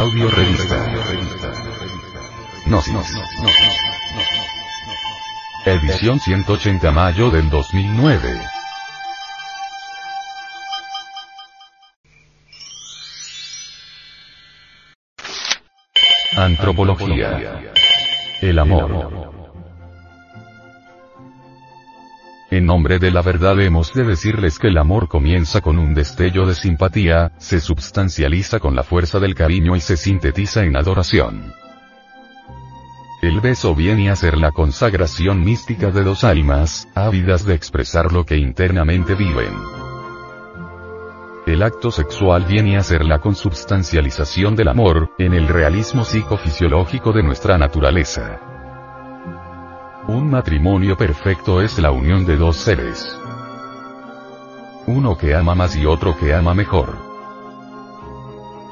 Audio revista. Gnosis. Edición 180 mayo del 2009. Antropología. El amor. En nombre de la verdad hemos de decirles que el amor comienza con un destello de simpatía, se substancializa con la fuerza del cariño y se sintetiza en adoración. El beso viene a ser la consagración mística de dos almas, ávidas de expresar lo que internamente viven. El acto sexual viene a ser la consubstancialización del amor, en el realismo psicofisiológico de nuestra naturaleza. Un matrimonio perfecto es la unión de dos seres. Uno que ama más y otro que ama mejor.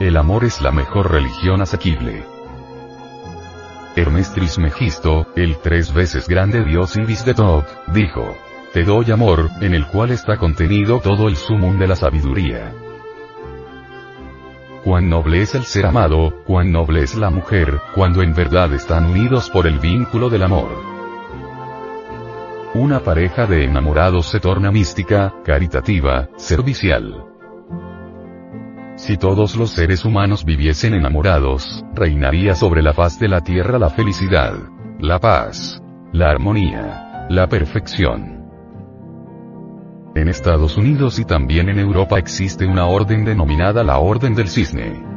El amor es la mejor religión asequible. Hermes Trismegisto, el tres veces grande dios Ibis de dijo, Te doy amor, en el cual está contenido todo el sumum de la sabiduría. Cuán noble es el ser amado, cuán noble es la mujer, cuando en verdad están unidos por el vínculo del amor. Una pareja de enamorados se torna mística, caritativa, servicial. Si todos los seres humanos viviesen enamorados, reinaría sobre la faz de la tierra la felicidad, la paz, la armonía, la perfección. En Estados Unidos y también en Europa existe una orden denominada la Orden del Cisne.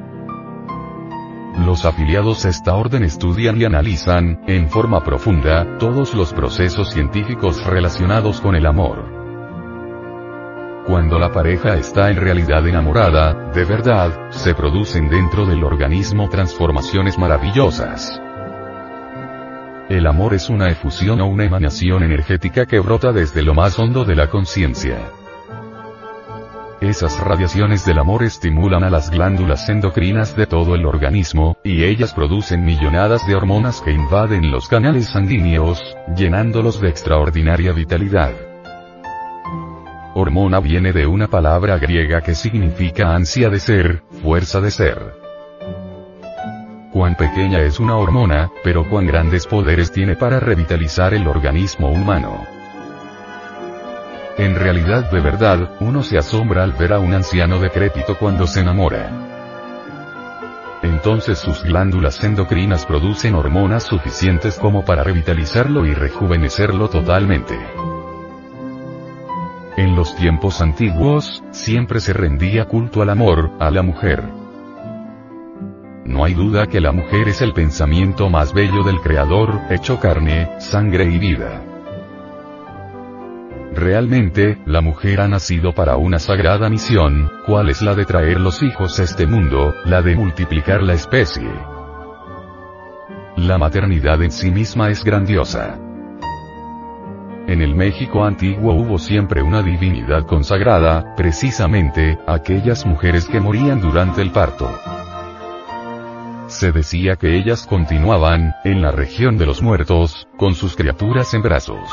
Los afiliados a esta orden estudian y analizan, en forma profunda, todos los procesos científicos relacionados con el amor. Cuando la pareja está en realidad enamorada, de verdad, se producen dentro del organismo transformaciones maravillosas. El amor es una efusión o una emanación energética que brota desde lo más hondo de la conciencia. Esas radiaciones del amor estimulan a las glándulas endocrinas de todo el organismo, y ellas producen millonadas de hormonas que invaden los canales sanguíneos, llenándolos de extraordinaria vitalidad. Hormona viene de una palabra griega que significa ansia de ser, fuerza de ser. Cuán pequeña es una hormona, pero cuán grandes poderes tiene para revitalizar el organismo humano. En realidad de verdad, uno se asombra al ver a un anciano decrépito cuando se enamora. Entonces sus glándulas endocrinas producen hormonas suficientes como para revitalizarlo y rejuvenecerlo totalmente. En los tiempos antiguos, siempre se rendía culto al amor, a la mujer. No hay duda que la mujer es el pensamiento más bello del Creador, hecho carne, sangre y vida. Realmente, la mujer ha nacido para una sagrada misión, cual es la de traer los hijos a este mundo, la de multiplicar la especie. La maternidad en sí misma es grandiosa. En el México antiguo hubo siempre una divinidad consagrada, precisamente, aquellas mujeres que morían durante el parto. Se decía que ellas continuaban, en la región de los muertos, con sus criaturas en brazos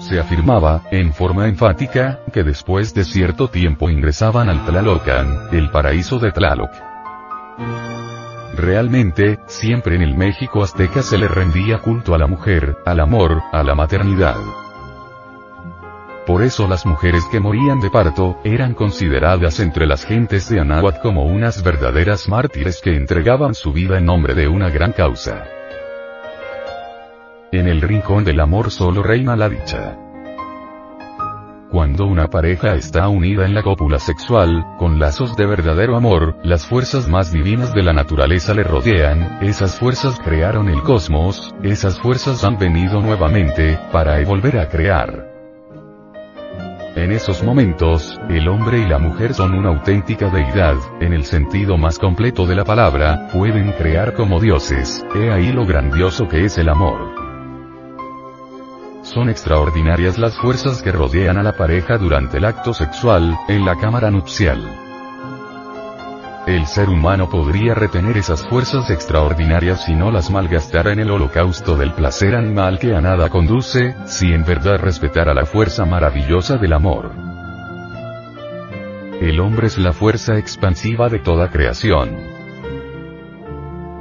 se afirmaba, en forma enfática, que después de cierto tiempo ingresaban al Tlalocan, el paraíso de Tlaloc. Realmente, siempre en el México azteca se le rendía culto a la mujer, al amor, a la maternidad. Por eso las mujeres que morían de parto, eran consideradas entre las gentes de Anáhuac como unas verdaderas mártires que entregaban su vida en nombre de una gran causa. En el rincón del amor solo reina la dicha. Cuando una pareja está unida en la cópula sexual, con lazos de verdadero amor, las fuerzas más divinas de la naturaleza le rodean, esas fuerzas crearon el cosmos, esas fuerzas han venido nuevamente, para volver a crear. En esos momentos, el hombre y la mujer son una auténtica deidad, en el sentido más completo de la palabra, pueden crear como dioses, he ahí lo grandioso que es el amor. Son extraordinarias las fuerzas que rodean a la pareja durante el acto sexual, en la cámara nupcial. El ser humano podría retener esas fuerzas extraordinarias si no las malgastara en el holocausto del placer animal que a nada conduce, si en verdad respetara la fuerza maravillosa del amor. El hombre es la fuerza expansiva de toda creación.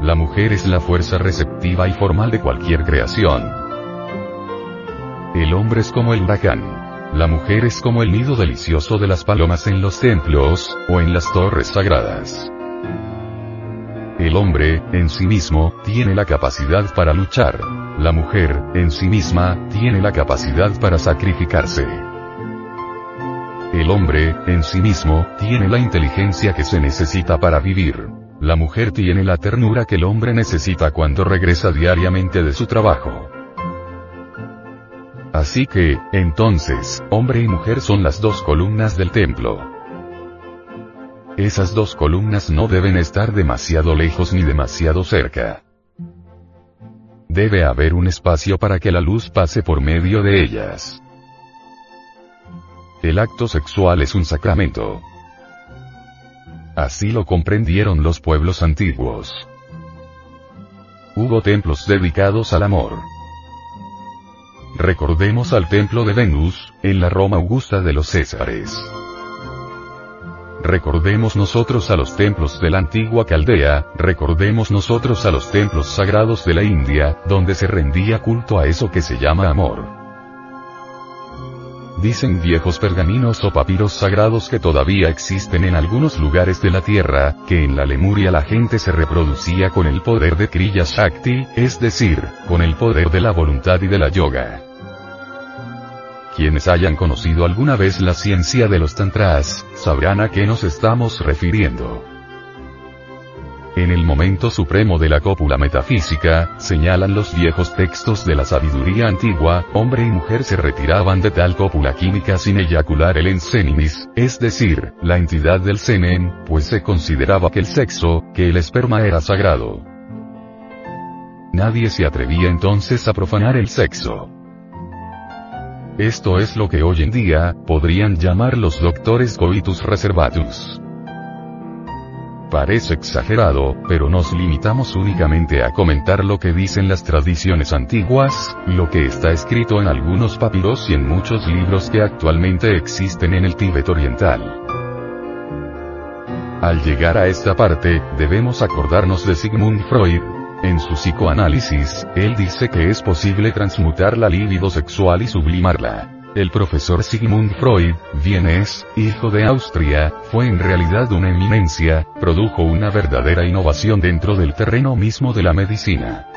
La mujer es la fuerza receptiva y formal de cualquier creación. El hombre es como el huracán. La mujer es como el nido delicioso de las palomas en los templos, o en las torres sagradas. El hombre, en sí mismo, tiene la capacidad para luchar. La mujer, en sí misma, tiene la capacidad para sacrificarse. El hombre, en sí mismo, tiene la inteligencia que se necesita para vivir. La mujer tiene la ternura que el hombre necesita cuando regresa diariamente de su trabajo. Así que, entonces, hombre y mujer son las dos columnas del templo. Esas dos columnas no deben estar demasiado lejos ni demasiado cerca. Debe haber un espacio para que la luz pase por medio de ellas. El acto sexual es un sacramento. Así lo comprendieron los pueblos antiguos. Hubo templos dedicados al amor. Recordemos al templo de Venus, en la Roma Augusta de los Césares. Recordemos nosotros a los templos de la antigua Caldea, recordemos nosotros a los templos sagrados de la India, donde se rendía culto a eso que se llama amor. Dicen viejos pergaminos o papiros sagrados que todavía existen en algunos lugares de la Tierra, que en la Lemuria la gente se reproducía con el poder de Kriya Shakti, es decir, con el poder de la voluntad y de la yoga. Quienes hayan conocido alguna vez la ciencia de los tantras, sabrán a qué nos estamos refiriendo. En el momento supremo de la cópula metafísica, señalan los viejos textos de la sabiduría antigua, hombre y mujer se retiraban de tal cópula química sin eyacular el ensenimis, es decir, la entidad del semen, pues se consideraba que el sexo, que el esperma era sagrado. Nadie se atrevía entonces a profanar el sexo. Esto es lo que hoy en día, podrían llamar los doctores coitus reservatus. Parece exagerado, pero nos limitamos únicamente a comentar lo que dicen las tradiciones antiguas, lo que está escrito en algunos papiros y en muchos libros que actualmente existen en el Tíbet oriental. Al llegar a esta parte, debemos acordarnos de Sigmund Freud, en su psicoanálisis, él dice que es posible transmutar la libido sexual y sublimarla. El profesor Sigmund Freud, vienes, hijo de Austria, fue en realidad una eminencia, produjo una verdadera innovación dentro del terreno mismo de la medicina.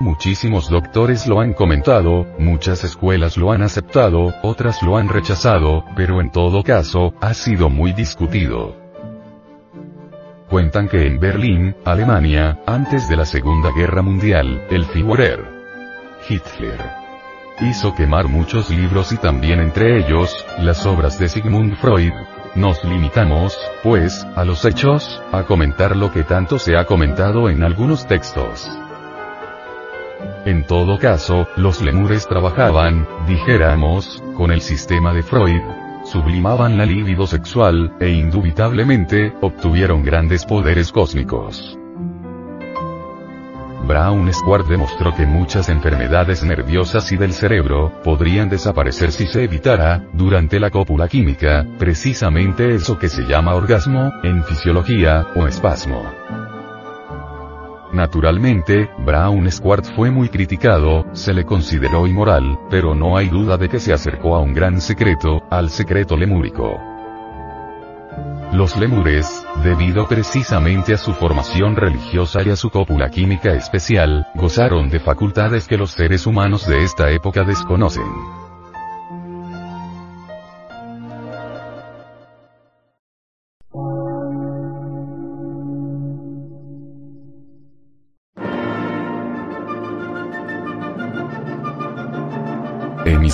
Muchísimos doctores lo han comentado, muchas escuelas lo han aceptado, otras lo han rechazado, pero en todo caso, ha sido muy discutido. Cuentan que en Berlín, Alemania, antes de la Segunda Guerra Mundial, el Führer Hitler hizo quemar muchos libros y también entre ellos, las obras de Sigmund Freud. Nos limitamos, pues, a los hechos, a comentar lo que tanto se ha comentado en algunos textos. En todo caso, los lemures trabajaban, dijéramos, con el sistema de Freud, sublimaban la libido sexual, e indubitablemente, obtuvieron grandes poderes cósmicos. Brown Square demostró que muchas enfermedades nerviosas y del cerebro, podrían desaparecer si se evitara, durante la cópula química, precisamente eso que se llama orgasmo, en fisiología, o espasmo. Naturalmente, Brown Squart fue muy criticado, se le consideró inmoral, pero no hay duda de que se acercó a un gran secreto, al secreto lemúrico. Los lemures, debido precisamente a su formación religiosa y a su cópula química especial, gozaron de facultades que los seres humanos de esta época desconocen.